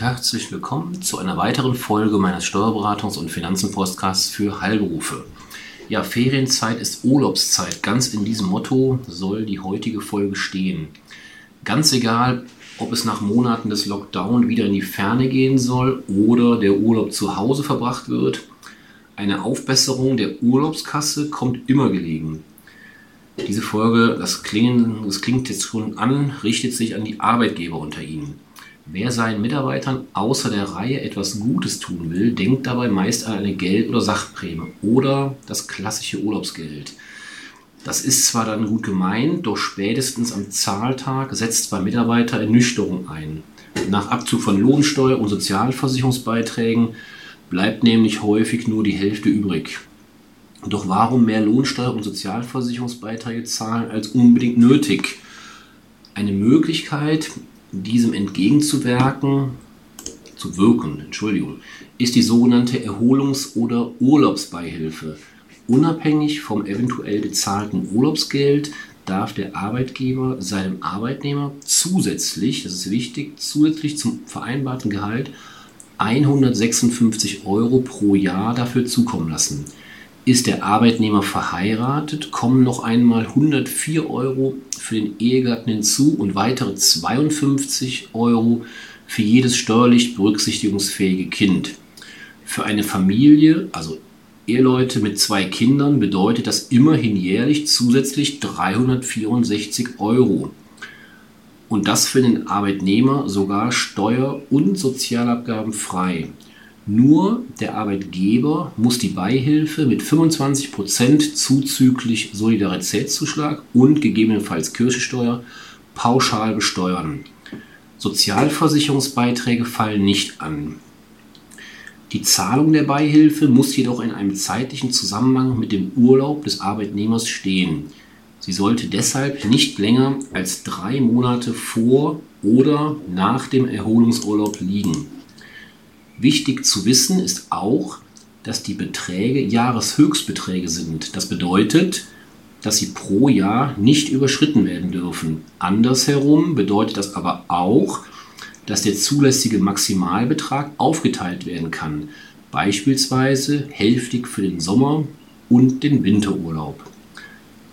herzlich willkommen zu einer weiteren Folge meines Steuerberatungs- und Finanzen-Podcasts für Heilberufe. Ja, Ferienzeit ist Urlaubszeit. Ganz in diesem Motto soll die heutige Folge stehen. Ganz egal, ob es nach Monaten des Lockdown wieder in die Ferne gehen soll oder der Urlaub zu Hause verbracht wird, eine Aufbesserung der Urlaubskasse kommt immer gelegen. Diese Folge, das, klingen, das klingt jetzt schon an, richtet sich an die Arbeitgeber unter Ihnen. Wer seinen Mitarbeitern außer der Reihe etwas Gutes tun will, denkt dabei meist an eine Geld- oder Sachprämie oder das klassische Urlaubsgeld. Das ist zwar dann gut gemeint, doch spätestens am Zahltag setzt bei Mitarbeiter Ernüchterung ein. Nach Abzug von Lohnsteuer und Sozialversicherungsbeiträgen bleibt nämlich häufig nur die Hälfte übrig. Doch warum mehr Lohnsteuer und Sozialversicherungsbeiträge zahlen als unbedingt nötig? Eine Möglichkeit, diesem entgegenzuwirken, zu wirken, Entschuldigung, ist die sogenannte Erholungs- oder Urlaubsbeihilfe. Unabhängig vom eventuell gezahlten Urlaubsgeld darf der Arbeitgeber seinem Arbeitnehmer zusätzlich, das ist wichtig, zusätzlich zum vereinbarten Gehalt 156 Euro pro Jahr dafür zukommen lassen. Ist der Arbeitnehmer verheiratet, kommen noch einmal 104 Euro für den Ehegatten hinzu und weitere 52 Euro für jedes steuerlich berücksichtigungsfähige Kind. Für eine Familie, also Eheleute mit zwei Kindern, bedeutet das immerhin jährlich zusätzlich 364 Euro. Und das für den Arbeitnehmer sogar steuer- und Sozialabgaben frei. Nur der Arbeitgeber muss die Beihilfe mit 25% zuzüglich Solidaritätszuschlag und gegebenenfalls Kirchensteuer pauschal besteuern. Sozialversicherungsbeiträge fallen nicht an. Die Zahlung der Beihilfe muss jedoch in einem zeitlichen Zusammenhang mit dem Urlaub des Arbeitnehmers stehen. Sie sollte deshalb nicht länger als drei Monate vor oder nach dem Erholungsurlaub liegen. Wichtig zu wissen ist auch, dass die Beträge Jahreshöchstbeträge sind. Das bedeutet, dass sie pro Jahr nicht überschritten werden dürfen. Andersherum bedeutet das aber auch, dass der zulässige Maximalbetrag aufgeteilt werden kann, beispielsweise hälftig für den Sommer und den Winterurlaub.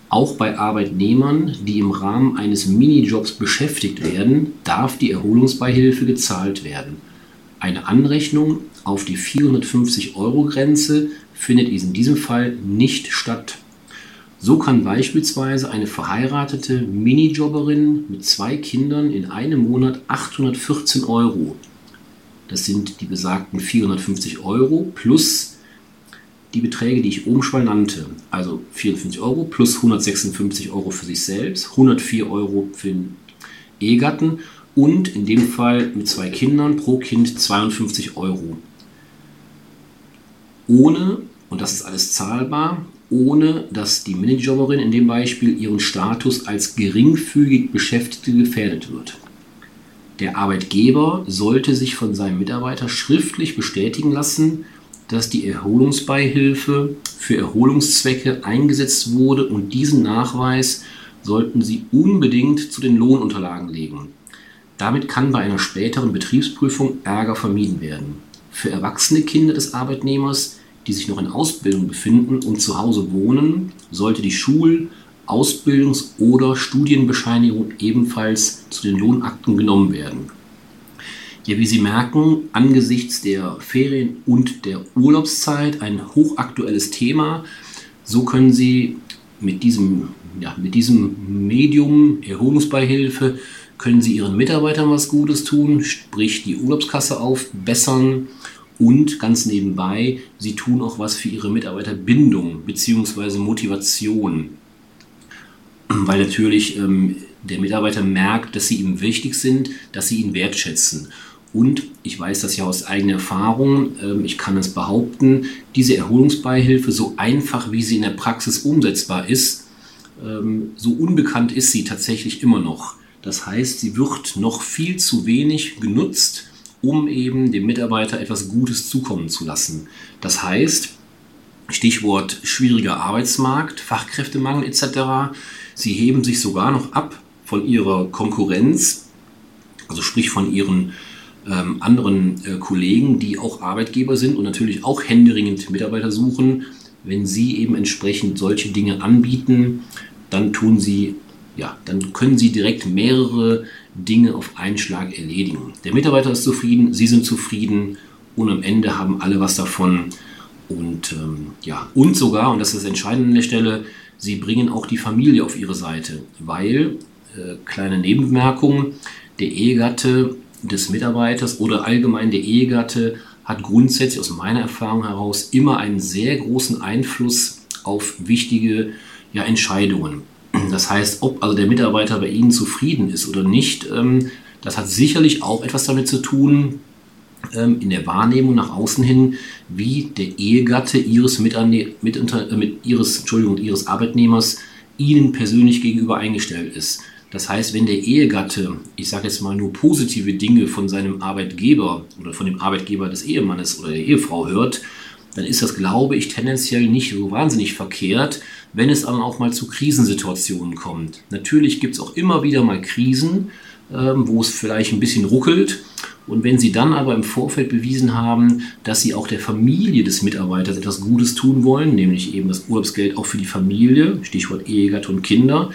Auch bei Arbeitnehmern, die im Rahmen eines Minijobs beschäftigt werden, darf die Erholungsbeihilfe gezahlt werden. Eine Anrechnung auf die 450-Euro-Grenze findet in diesem Fall nicht statt. So kann beispielsweise eine verheiratete Minijobberin mit zwei Kindern in einem Monat 814 Euro, das sind die besagten 450 Euro plus die Beträge, die ich oben schon nannte, also 54 Euro plus 156 Euro für sich selbst, 104 Euro für den Ehegatten und in dem Fall mit zwei Kindern pro Kind 52 Euro. Ohne, und das ist alles zahlbar, ohne dass die Minijobberin in dem Beispiel ihren Status als geringfügig Beschäftigte gefährdet wird. Der Arbeitgeber sollte sich von seinem Mitarbeiter schriftlich bestätigen lassen, dass die Erholungsbeihilfe für Erholungszwecke eingesetzt wurde und diesen Nachweis sollten Sie unbedingt zu den Lohnunterlagen legen. Damit kann bei einer späteren Betriebsprüfung Ärger vermieden werden. Für erwachsene Kinder des Arbeitnehmers, die sich noch in Ausbildung befinden und zu Hause wohnen, sollte die Schul-, Ausbildungs- oder Studienbescheinigung ebenfalls zu den Lohnakten genommen werden. Ja, wie Sie merken, angesichts der Ferien- und der Urlaubszeit ein hochaktuelles Thema. So können Sie mit diesem, ja, mit diesem Medium Erholungsbeihilfe können Sie Ihren Mitarbeitern was Gutes tun, sprich die Urlaubskasse aufbessern und ganz nebenbei, Sie tun auch was für Ihre Mitarbeiterbindung bzw. Motivation. Weil natürlich ähm, der Mitarbeiter merkt, dass Sie ihm wichtig sind, dass Sie ihn wertschätzen. Und ich weiß das ja aus eigener Erfahrung, ähm, ich kann es behaupten, diese Erholungsbeihilfe, so einfach wie sie in der Praxis umsetzbar ist, ähm, so unbekannt ist sie tatsächlich immer noch. Das heißt, sie wird noch viel zu wenig genutzt, um eben dem Mitarbeiter etwas Gutes zukommen zu lassen. Das heißt, Stichwort schwieriger Arbeitsmarkt, Fachkräftemangel etc. Sie heben sich sogar noch ab von ihrer Konkurrenz, also sprich von ihren ähm, anderen äh, Kollegen, die auch Arbeitgeber sind und natürlich auch händeringend Mitarbeiter suchen. Wenn sie eben entsprechend solche Dinge anbieten, dann tun sie, ja, dann können sie direkt mehrere Dinge auf einen Schlag erledigen. Der Mitarbeiter ist zufrieden, sie sind zufrieden und am Ende haben alle was davon. Und ähm, ja, und sogar, und das ist das Entscheidende an der Stelle, sie bringen auch die Familie auf ihre Seite, weil, äh, kleine Nebenbemerkung, der Ehegatte des Mitarbeiters oder allgemein der Ehegatte hat grundsätzlich aus meiner Erfahrung heraus immer einen sehr großen Einfluss auf wichtige ja, Entscheidungen. Das heißt, ob also der Mitarbeiter bei Ihnen zufrieden ist oder nicht, ähm, das hat sicherlich auch etwas damit zu tun, ähm, in der Wahrnehmung nach außen hin, wie der Ehegatte ihres, Mitarne mit, äh, mit ihres, Entschuldigung, ihres Arbeitnehmers Ihnen persönlich gegenüber eingestellt ist. Das heißt, wenn der Ehegatte, ich sage jetzt mal nur positive Dinge von seinem Arbeitgeber oder von dem Arbeitgeber des Ehemannes oder der Ehefrau hört, dann ist das, glaube ich, tendenziell nicht so wahnsinnig verkehrt, wenn es dann auch mal zu Krisensituationen kommt. Natürlich gibt es auch immer wieder mal Krisen, ähm, wo es vielleicht ein bisschen ruckelt. Und wenn Sie dann aber im Vorfeld bewiesen haben, dass Sie auch der Familie des Mitarbeiters etwas Gutes tun wollen, nämlich eben das Urlaubsgeld auch für die Familie, Stichwort Ehegatte und Kinder,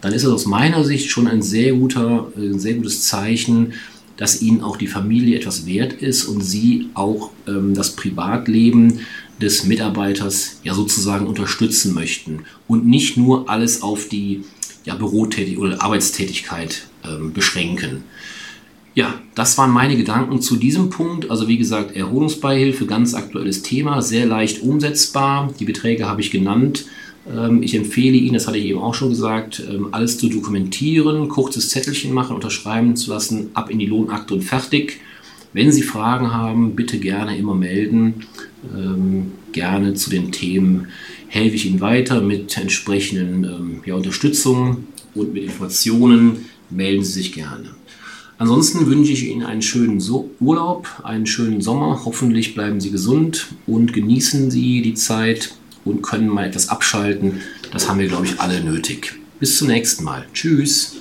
dann ist es aus meiner Sicht schon ein sehr, guter, ein sehr gutes Zeichen, dass ihnen auch die Familie etwas wert ist und sie auch ähm, das Privatleben des Mitarbeiters ja sozusagen unterstützen möchten und nicht nur alles auf die ja, Bürotätigkeit oder Arbeitstätigkeit ähm, beschränken. Ja, das waren meine Gedanken zu diesem Punkt. Also wie gesagt, Erholungsbeihilfe, ganz aktuelles Thema, sehr leicht umsetzbar. Die Beträge habe ich genannt. Ähm, ich empfehle Ihnen, das hatte ich eben auch schon gesagt, ähm, alles zu dokumentieren, kurzes Zettelchen machen, unterschreiben zu lassen, ab in die Lohnakte und fertig. Wenn Sie Fragen haben, bitte gerne immer melden. Ähm, gerne zu den Themen helfe ich Ihnen weiter mit entsprechenden ja, Unterstützung und mit Informationen. Melden Sie sich gerne. Ansonsten wünsche ich Ihnen einen schönen Urlaub, einen schönen Sommer. Hoffentlich bleiben Sie gesund und genießen Sie die Zeit und können mal etwas abschalten. Das haben wir, glaube ich, alle nötig. Bis zum nächsten Mal. Tschüss.